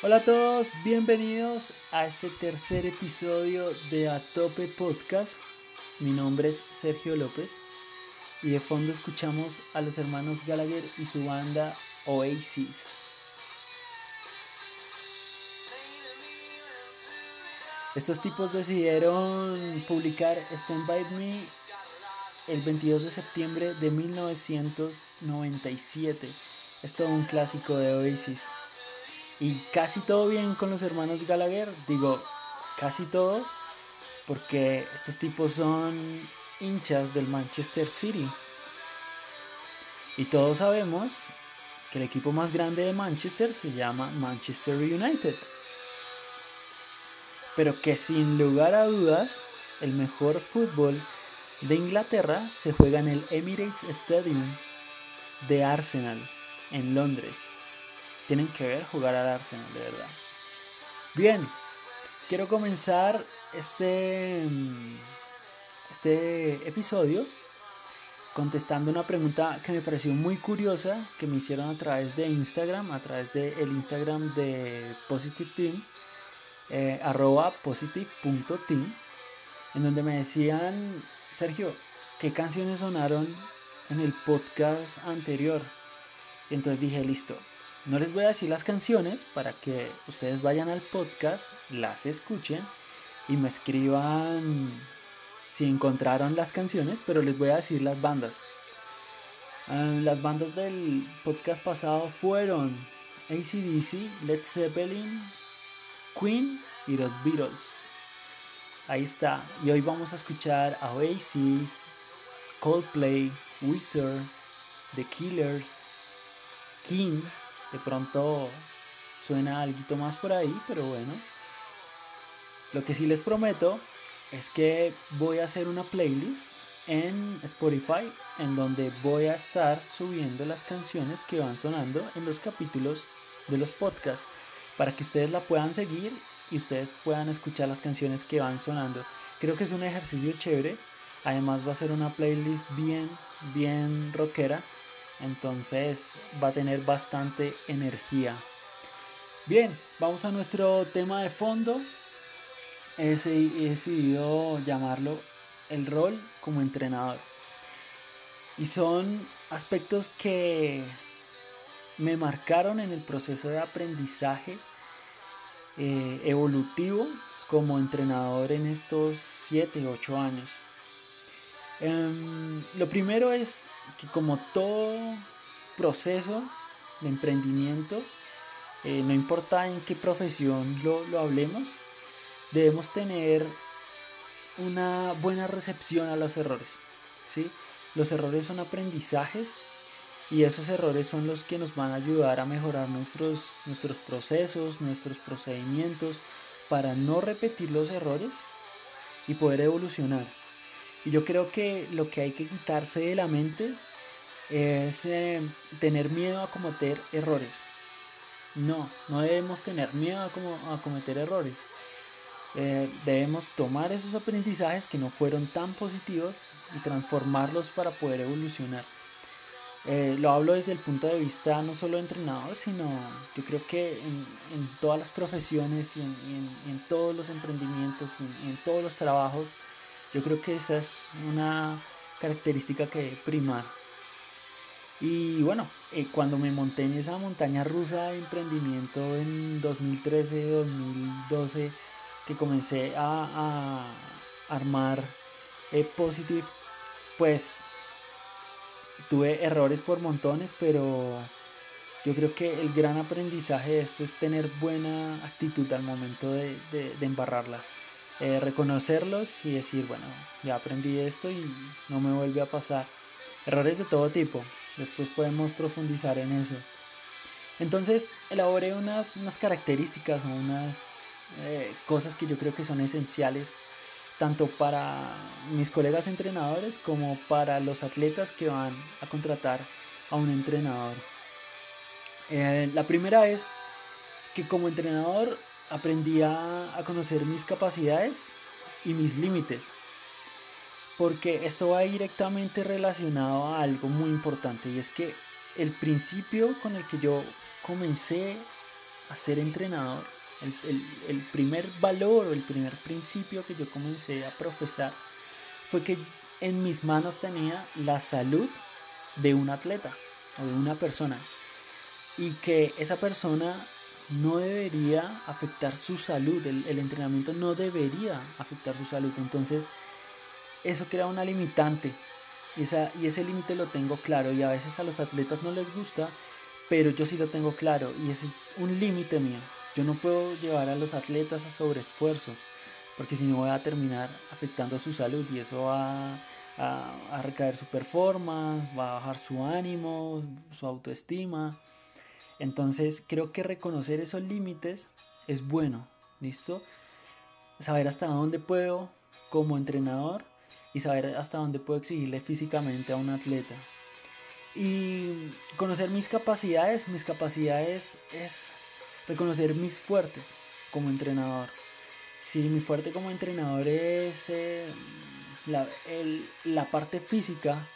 Hola a todos, bienvenidos a este tercer episodio de Atope Podcast. Mi nombre es Sergio López y de fondo escuchamos a los hermanos Gallagher y su banda Oasis. Estos tipos decidieron publicar Stand By Me el 22 de septiembre de 1997. Es todo un clásico de Oasis. Y casi todo bien con los hermanos Gallagher. Digo, casi todo. Porque estos tipos son hinchas del Manchester City. Y todos sabemos que el equipo más grande de Manchester se llama Manchester United. Pero que sin lugar a dudas, el mejor fútbol de Inglaterra se juega en el Emirates Stadium de Arsenal, en Londres. Tienen que ver jugar al Arsenal, de verdad. Bien, quiero comenzar este, este episodio contestando una pregunta que me pareció muy curiosa que me hicieron a través de Instagram, a través del el Instagram de Positive Team, eh, arroba positive.team, en donde me decían, Sergio, ¿qué canciones sonaron en el podcast anterior? Y entonces dije, listo, no les voy a decir las canciones para que ustedes vayan al podcast, las escuchen y me escriban si encontraron las canciones, pero les voy a decir las bandas. Ah, las bandas del podcast pasado fueron ACDC, Led Zeppelin, Queen y los Beatles. Ahí está. Y hoy vamos a escuchar a Oasis, Coldplay, Wizard, The Killers, King. De pronto suena algo más por ahí, pero bueno. Lo que sí les prometo es que voy a hacer una playlist en Spotify en donde voy a estar subiendo las canciones que van sonando en los capítulos de los podcasts para que ustedes la puedan seguir y ustedes puedan escuchar las canciones que van sonando. Creo que es un ejercicio chévere. Además va a ser una playlist bien, bien rockera. Entonces va a tener bastante energía. Bien, vamos a nuestro tema de fondo. He decidido llamarlo el rol como entrenador. Y son aspectos que me marcaron en el proceso de aprendizaje eh, evolutivo como entrenador en estos 7, 8 años. Em, lo primero es que como todo proceso de emprendimiento, eh, no importa en qué profesión lo, lo hablemos, debemos tener una buena recepción a los errores. ¿sí? Los errores son aprendizajes y esos errores son los que nos van a ayudar a mejorar nuestros, nuestros procesos, nuestros procedimientos, para no repetir los errores y poder evolucionar. Y yo creo que lo que hay que quitarse de la mente es eh, tener miedo a cometer errores. No, no debemos tener miedo a, cometer errores. Eh, debemos tomar esos aprendizajes que no fueron tan positivos y transformarlos para poder evolucionar. Eh, lo hablo desde el punto de vista no solo de entrenador, sino yo creo que en, todas las profesiones y en, todos los emprendimientos y en, todos los trabajos, yo creo que esa es una característica que primar. Y bueno, eh, cuando me monté en esa montaña rusa de emprendimiento en 2013, 2012, que comencé a, armar eh, Positive, pues tuve errores por montones, pero yo creo que el gran aprendizaje de esto es tener buena actitud al momento de, embarrarla. Eh, reconocerlos y decir, bueno, ya aprendí esto y no me vuelve a pasar. Errores de todo tipo. Después podemos profundizar en eso. Entonces, elaboré unas, unas características o unas eh, cosas que yo creo que son esenciales tanto para mis colegas entrenadores como para los atletas que van a contratar a un entrenador. Eh, la primera es que como entrenador aprendí a, conocer mis capacidades y mis límites, porque esto va directamente relacionado a algo muy importante y es que el principio con el que yo comencé a ser entrenador, el, el, primer valor o el primer principio que yo comencé a profesar fue que en mis manos tenía la salud de un atleta o de una persona y que esa persona no debería afectar su salud, el, el entrenamiento no debería afectar su salud. Entonces, eso crea una limitante y, esa, y ese límite lo tengo claro y a veces a los atletas no les gusta, pero yo sí lo tengo claro y ese es un límite mío. Yo no puedo llevar a los atletas a sobreesfuerzo, porque si no voy a terminar afectando su salud y eso va a, a recaer su performance, va a bajar su ánimo, su autoestima. Entonces creo que reconocer esos límites es bueno, ¿listo? Saber hasta dónde puedo como entrenador y saber hasta dónde puedo exigirle físicamente a un atleta. Y conocer mis capacidades, mis capacidades es reconocer mis fuertes como entrenador. Si mi fuerte como entrenador es eh, la, la parte física,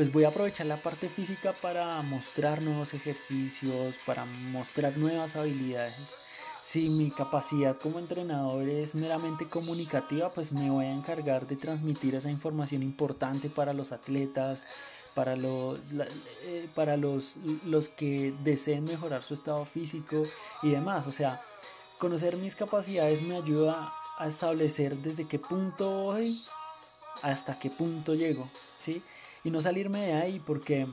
pues voy a aprovechar la parte física para mostrar nuevos ejercicios, para mostrar nuevas habilidades. Si mi capacidad como entrenador es meramente comunicativa, pues me voy a encargar de transmitir esa información importante para los atletas, para, los, eh, para los, los que deseen mejorar su estado físico y demás. O sea, conocer mis capacidades me ayuda a establecer desde qué punto voy hasta qué punto llego, ¿sí? Y no salirme de ahí porque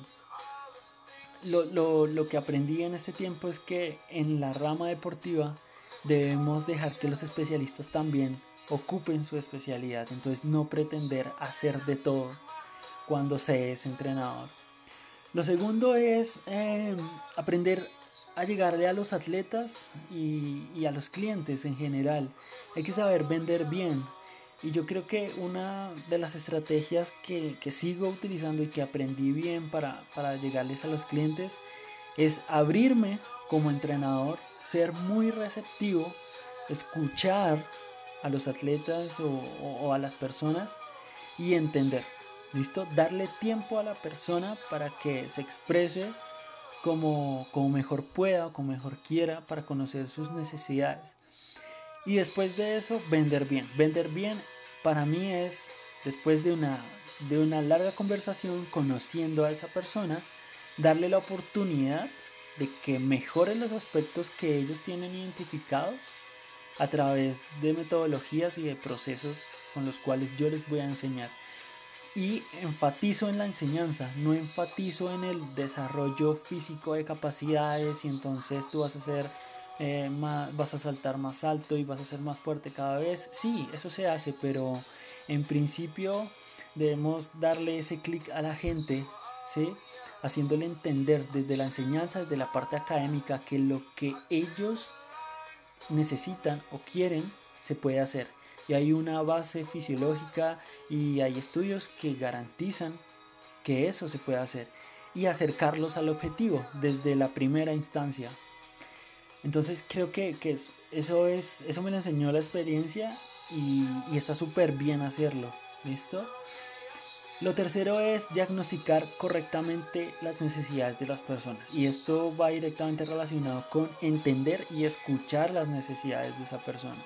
lo, lo, lo que aprendí en este tiempo es que en la rama deportiva debemos dejar que los especialistas también ocupen su especialidad, entonces no pretender hacer de todo cuando se es entrenador. Lo segundo es em, aprender a llegarle a los atletas y, a los clientes en general. Hay que saber vender bien. Y yo creo que una de las estrategias que, sigo utilizando y que aprendí bien para, llegarles a los clientes es abrirme como entrenador, ser muy receptivo, escuchar a los atletas o a las personas y entender. ¿Listo? Darle tiempo a la persona para que se exprese como, como mejor pueda o como mejor quiera para conocer sus necesidades. Y después de eso, vender bien. Vender bien para mí es, después de una, de una larga conversación, conociendo a esa persona, darle la oportunidad de que mejore los aspectos que ellos tienen identificados a través de metodologías y de procesos con los cuales yo les voy a enseñar y enfatizo en la enseñanza, no enfatizo en el desarrollo físico de capacidades y entonces tú vas a ser eh, más, vas a saltar más alto y vas a ser más fuerte cada vez. Sí, eso se hace, pero en principio debemos darle ese clic a la gente, ¿sí? haciéndole entender desde la enseñanza, desde la parte académica, que lo que ellos necesitan o quieren se puede hacer y hay una base fisiológica y hay estudios que garantizan que eso se puede hacer y acercarlos al objetivo desde la primera instancia. Entonces creo que, eso, es, eso me lo enseñó la experiencia y, y está súper bien hacerlo. ¿Listo? Lo tercero es diagnosticar correctamente las necesidades de las personas. Y esto va directamente relacionado con entender y escuchar las necesidades de esa persona.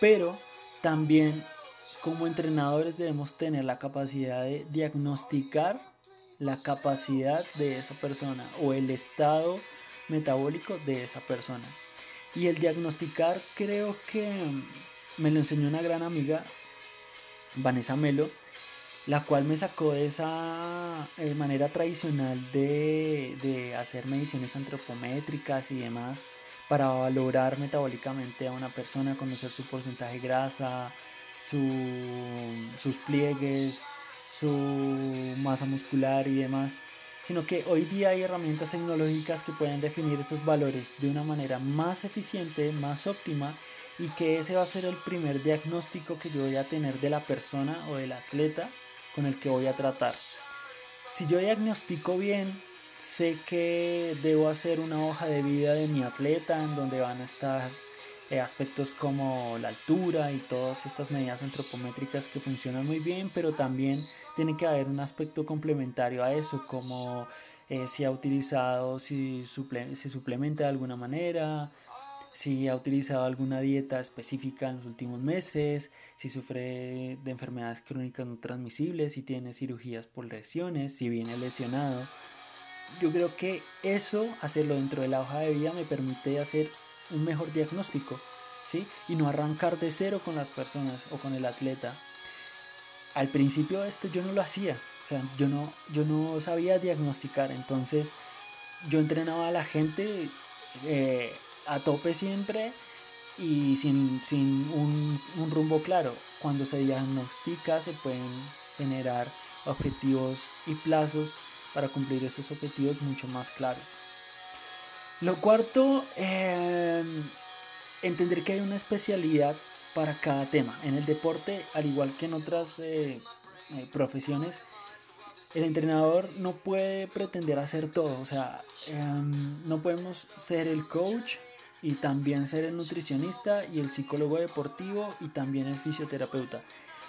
Pero también como entrenadores debemos tener la capacidad de diagnosticar la capacidad de esa persona o el estado metabólico de esa persona. Y el diagnosticar creo que me lo enseñó una gran amiga, Vanessa Melo, la cual me sacó de esa eh, manera tradicional de, de hacer mediciones antropométricas y demás para valorar metabólicamente a una persona, conocer su porcentaje de grasa, sus pliegues, su masa muscular y demás, sino que hoy día hay herramientas tecnológicas que pueden definir esos valores de una manera más eficiente, más óptima y que ese va a ser el primer diagnóstico que yo voy a tener de la persona o del atleta con el que voy a tratar. Si yo diagnostico bien sé que debo hacer una hoja de vida de mi atleta en donde van a estar eh, aspectos como la altura y todas estas medidas antropométricas que funcionan muy bien, pero también tiene que haber un aspecto complementario a eso, como eh, si ha utilizado, si se suplementa de alguna manera, si ha utilizado alguna dieta específica en los últimos meses, si sufre de enfermedades crónicas no transmisibles, si tiene cirugías por lesiones, si viene lesionado. Yo creo que eso, hacerlo dentro de la hoja de vida, me permite hacer un mejor diagnóstico, ¿sí? Y no arrancar de cero con las personas o con el atleta. Al principio esto yo no lo hacía, o sea, yo no, yo no sabía diagnosticar, entonces yo entrenaba a la gente eh, a tope siempre y sin, un, un, rumbo claro. Cuando se diagnostica se pueden generar objetivos y plazos para cumplir esos objetivos mucho más claros. Lo cuarto, em, entender que hay una especialidad para cada tema. En el deporte, al igual que en otras eh, eh, profesiones, el entrenador no puede pretender hacer todo. O sea, em, no podemos ser el coach y también ser el nutricionista y el psicólogo deportivo y también el fisioterapeuta.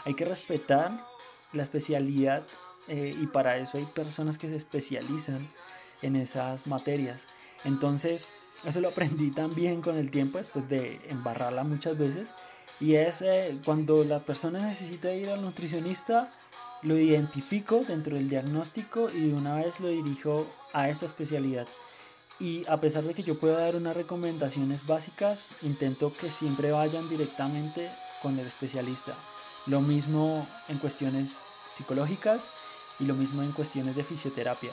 Hay que respetar la especialidad eh, y para eso hay personas que se especializan en esas materias. Entonces, eso lo aprendí también con el tiempo después de embarrarla muchas veces. Y es eh, cuando la persona necesita ir al nutricionista, lo identifico dentro del diagnóstico y de una vez lo dirijo a esta especialidad. Y a pesar de que yo pueda dar unas recomendaciones básicas, intento que siempre vayan directamente con el especialista. Lo mismo en cuestiones psicológicas y lo mismo en cuestiones de fisioterapia.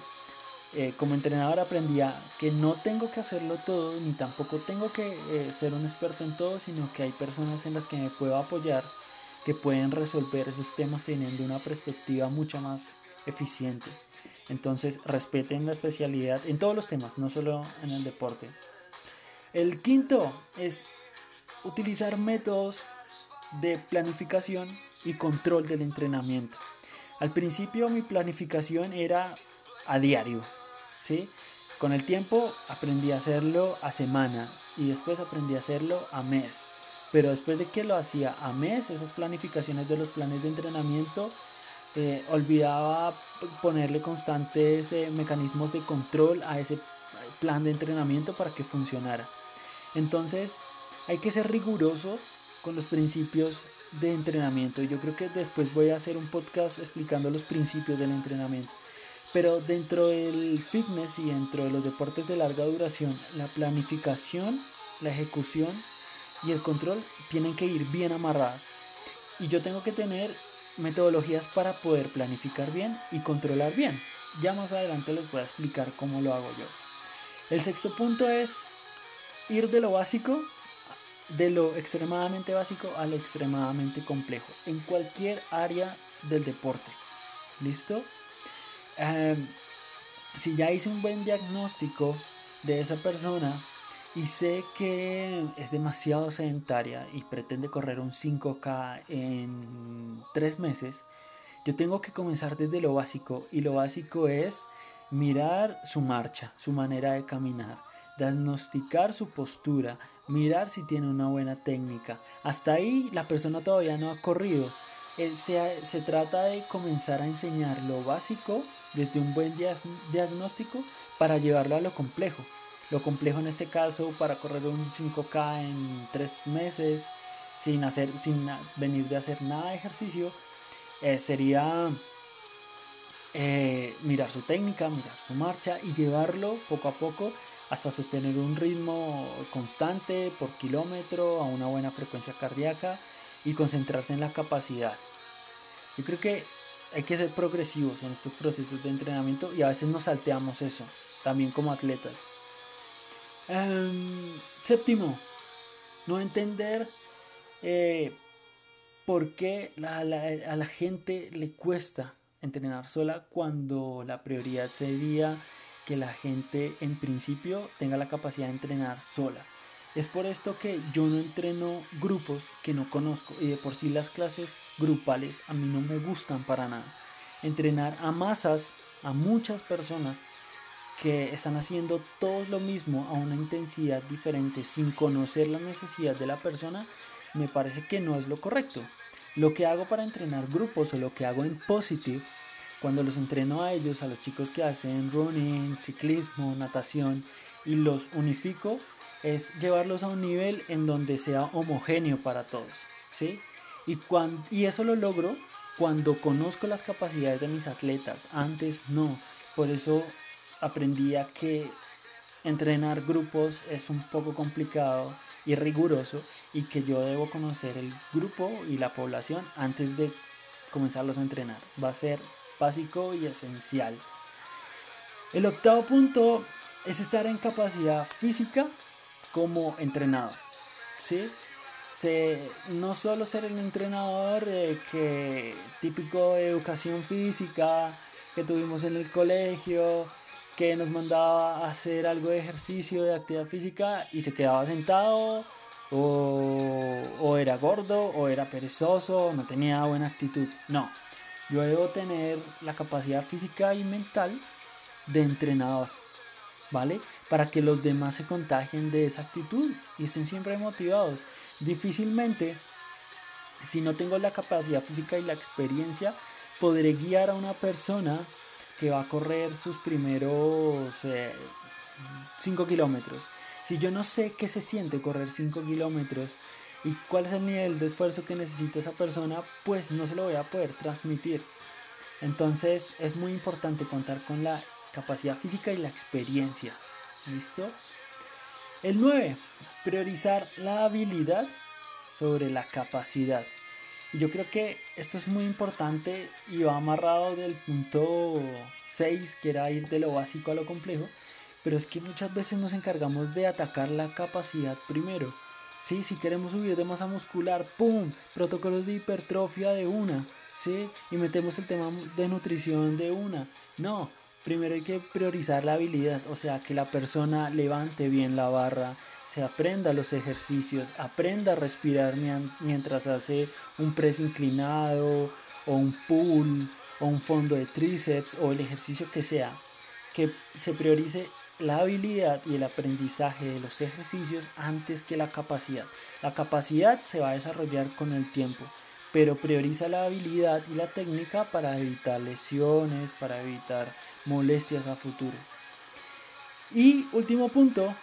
Eh, como entrenador aprendía que no tengo que hacerlo todo, ni tampoco tengo que eh, ser un experto en todo, sino que hay personas en las que me puedo apoyar que pueden resolver esos temas teniendo una perspectiva mucho más eficiente. Entonces respeten la especialidad en todos los temas, no solo en el deporte. El quinto es utilizar métodos de planificación y control del entrenamiento. Al principio mi planificación era a diario, ¿sí? Con el tiempo aprendí a hacerlo a semana y después aprendí a hacerlo a mes. Pero después de que lo hacía a mes, esas planificaciones de los planes de entrenamiento eh, olvidaba ponerle constantes eh, mecanismos de control a ese plan de entrenamiento para que funcionara. Entonces hay que ser riguroso con los principios de entrenamiento. Yo creo que después voy a hacer un podcast explicando los principios del entrenamiento. Pero dentro del fitness y dentro de los deportes de larga duración, la planificación, la ejecución y el control tienen que ir bien amarradas. Y yo tengo que tener metodologías para poder planificar bien y controlar bien. Ya más adelante les voy a explicar cómo lo hago yo. El sexto punto es ir de lo básico, de lo extremadamente básico a lo extremadamente complejo, en cualquier área del deporte. ¿Listo? Em, si ya hice un buen diagnóstico de esa persona, y sé que es demasiado sedentaria y pretende correr un 5K en tres meses, yo tengo que comenzar desde lo básico y lo básico es mirar su marcha, su manera de caminar, diagnosticar su postura, mirar si tiene una buena técnica. Hasta ahí la persona todavía no ha corrido. Se, se trata de comenzar a enseñar lo básico desde un buen diagnóstico para llevarlo a lo complejo. Lo complejo en este caso para correr un 5K en tres meses sin, hacer, sin venir de hacer nada de ejercicio eh, sería eh, mirar su técnica, mirar su marcha y llevarlo poco a poco hasta sostener un ritmo constante por kilómetro a una buena frecuencia cardíaca y concentrarse en la capacidad. Yo creo que hay que ser progresivos en estos procesos de entrenamiento y a veces nos salteamos eso, también como atletas. Em, séptimo, no entender eh, por qué a la gente le cuesta entrenar sola cuando la prioridad sería que la gente en principio tenga la capacidad de entrenar sola. Es por esto que yo no entreno grupos que no conozco y de por sí las clases grupales a mí no me gustan para nada. Entrenar a masas, a muchas personas que están haciendo todo lo mismo a una intensidad diferente sin conocer la necesidad de la persona, me parece que no es lo correcto. Lo que hago para entrenar grupos o lo que hago en Positive cuando los entreno a ellos, a los chicos que hacen running, ciclismo, natación, y los unifico, es llevarlos a un nivel en donde sea homogéneo para todos, ¿sí? Y, y eso lo logro cuando conozco las capacidades de mis atletas, antes no, por eso aprendí a que entrenar grupos es un poco complicado y riguroso y que yo debo conocer el grupo y la población antes de comenzarlos a entrenar. Va a ser básico y esencial. El octavo punto es estar en capacidad física como entrenador. ¿sí? Se, no solo ser el entrenador eh, que típico de educación física que tuvimos en el colegio, que nos mandaba a hacer algo de ejercicio, de actividad física y se quedaba sentado o, o era gordo o era perezoso o no tenía buena actitud. No, yo debo tener la capacidad física y mental de entrenador, ¿vale? Para que los demás se contagien de esa actitud y estén siempre motivados. Difícilmente, si no tengo la capacidad física y la experiencia, podré guiar a una persona que va a correr sus primeros 5 kilómetros. Si yo no sé qué se siente correr 5 kilómetros y cuál es el nivel de esfuerzo que necesita esa persona, pues no se lo voy a poder transmitir. Entonces es muy importante contar con la capacidad física y la experiencia. ¿Listo? El 9. Priorizar la habilidad sobre la capacidad. Yo creo que esto es muy importante y va amarrado del punto 6, que era ir de lo básico a lo complejo, pero es que muchas veces nos encargamos de atacar la capacidad primero. Sí, si queremos subir de masa muscular, ¡pum! Protocolos de hipertrofia de una, ¿sí? Y metemos el tema de nutrición de una. No, primero hay que priorizar la habilidad, o sea, que la persona levante bien la barra, se aprenda los ejercicios, aprenda a respirar mientras hace un press inclinado o un pull o un fondo de tríceps o el ejercicio que sea, que se priorice la habilidad y el aprendizaje de los ejercicios antes que la capacidad. La capacidad se va a desarrollar con el tiempo, pero prioriza la habilidad y la técnica para evitar lesiones, para evitar molestias a futuro. Y último punto,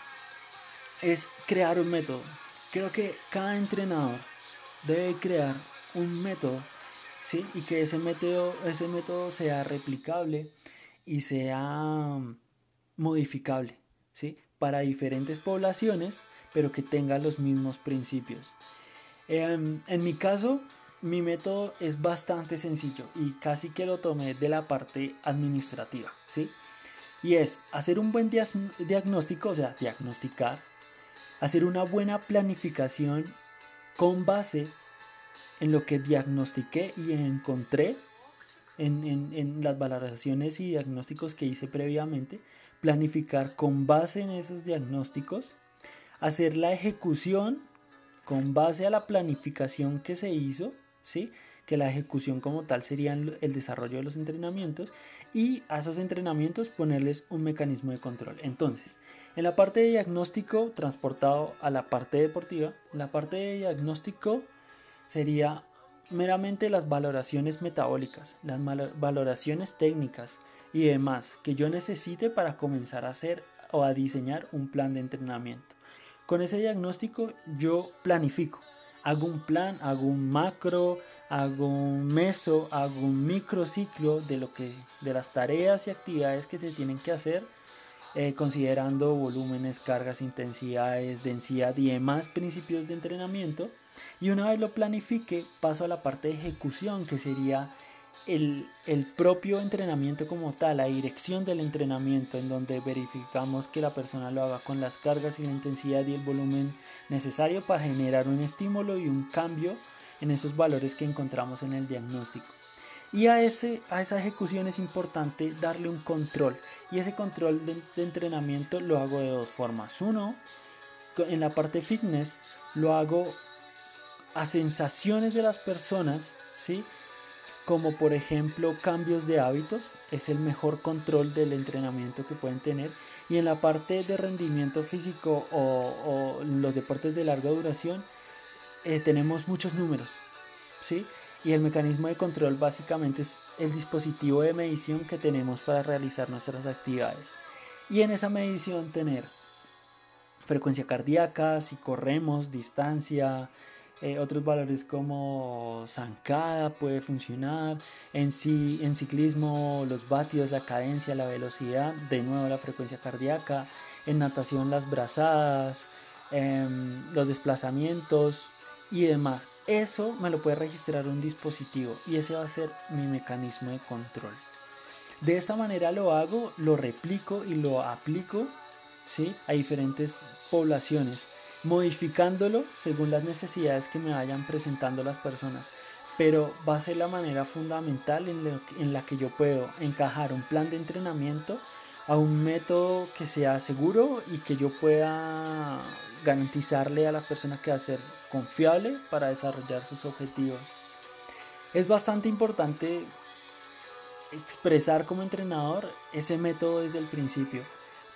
es crear un método. Creo que cada entrenador debe crear un método, ¿sí? Y que ese método, ese método sea replicable y sea modificable, ¿sí? Para diferentes poblaciones, pero que tenga los mismos principios. Em, en mi caso, mi método es bastante sencillo y casi que lo tomé de la parte administrativa, ¿sí? Y es hacer un buen diagnóstico, o sea, diagnosticar, hacer una buena planificación con base en lo que diagnostiqué y encontré en, las valoraciones y diagnósticos que hice previamente, planificar con base en esos diagnósticos, hacer la ejecución con base a la planificación que se hizo, que la ejecución como tal sería el desarrollo de los entrenamientos y a esos entrenamientos ponerles un mecanismo de control. Entonces, en la parte de diagnóstico, transportado a la parte deportiva, la parte de diagnóstico sería meramente las valoraciones metabólicas, las valoraciones técnicas y demás que yo necesite para comenzar a hacer o a diseñar un plan de entrenamiento. Con ese diagnóstico yo planifico, hago un plan, hago un macro, hago un meso, hago un microciclo de lo que de las tareas y actividades que se tienen que hacer eh, considerando volúmenes, cargas, intensidades, densidad y demás principios de entrenamiento. Y una vez lo planifique, paso a la parte de ejecución, que sería el, el, propio entrenamiento como tal, la dirección del entrenamiento, en donde verificamos que la persona lo haga con las cargas y la intensidad y el volumen necesario para generar un estímulo y un cambio en esos valores que encontramos en el diagnóstico. Y a, ese, a esa ejecución es importante darle un control. Y ese control de, entrenamiento lo hago de dos formas. Uno, en la parte fitness, lo hago a sensaciones de las personas, ¿sí? Como por ejemplo cambios de hábitos, es el mejor control del entrenamiento que pueden tener. Y en la parte de rendimiento físico o, los deportes de larga duración, eh, tenemos muchos números, ¿sí? Y el mecanismo de control básicamente es el dispositivo de medición que tenemos para realizar nuestras actividades. Y en esa medición tener frecuencia cardíaca, si corremos, distancia, eh, otros valores como zancada puede funcionar, en, sí, en ciclismo los vatios, la cadencia, la velocidad, de nuevo la frecuencia cardíaca, en natación las brazadas, em, los desplazamientos y demás. Eso me lo puede registrar un dispositivo y ese va a ser mi mecanismo de control. De esta manera lo hago, lo replico y lo aplico ¿sí? a diferentes poblaciones modificándolo según las necesidades que me vayan presentando las personas. Pero va a ser la manera fundamental en, la que yo puedo encajar un plan de entrenamiento a un método que sea seguro y que yo pueda garantizarle a la persona que va a ser confiable para desarrollar sus objetivos. Es bastante importante expresar como entrenador ese método desde el principio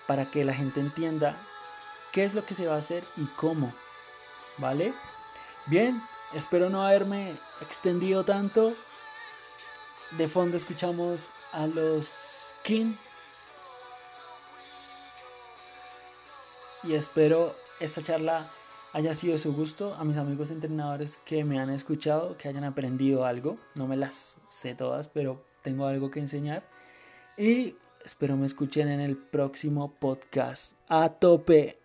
para que la gente entienda qué es lo que se va a hacer y cómo. ¿Vale? Bien, espero no haberme extendido tanto. De fondo escuchamos a los King. Y espero esta charla haya sido de su gusto. A mis amigos entrenadores que me han escuchado, que hayan aprendido algo. No me las sé todas, pero tengo algo que enseñar. Y espero me escuchen en el próximo podcast. A tope.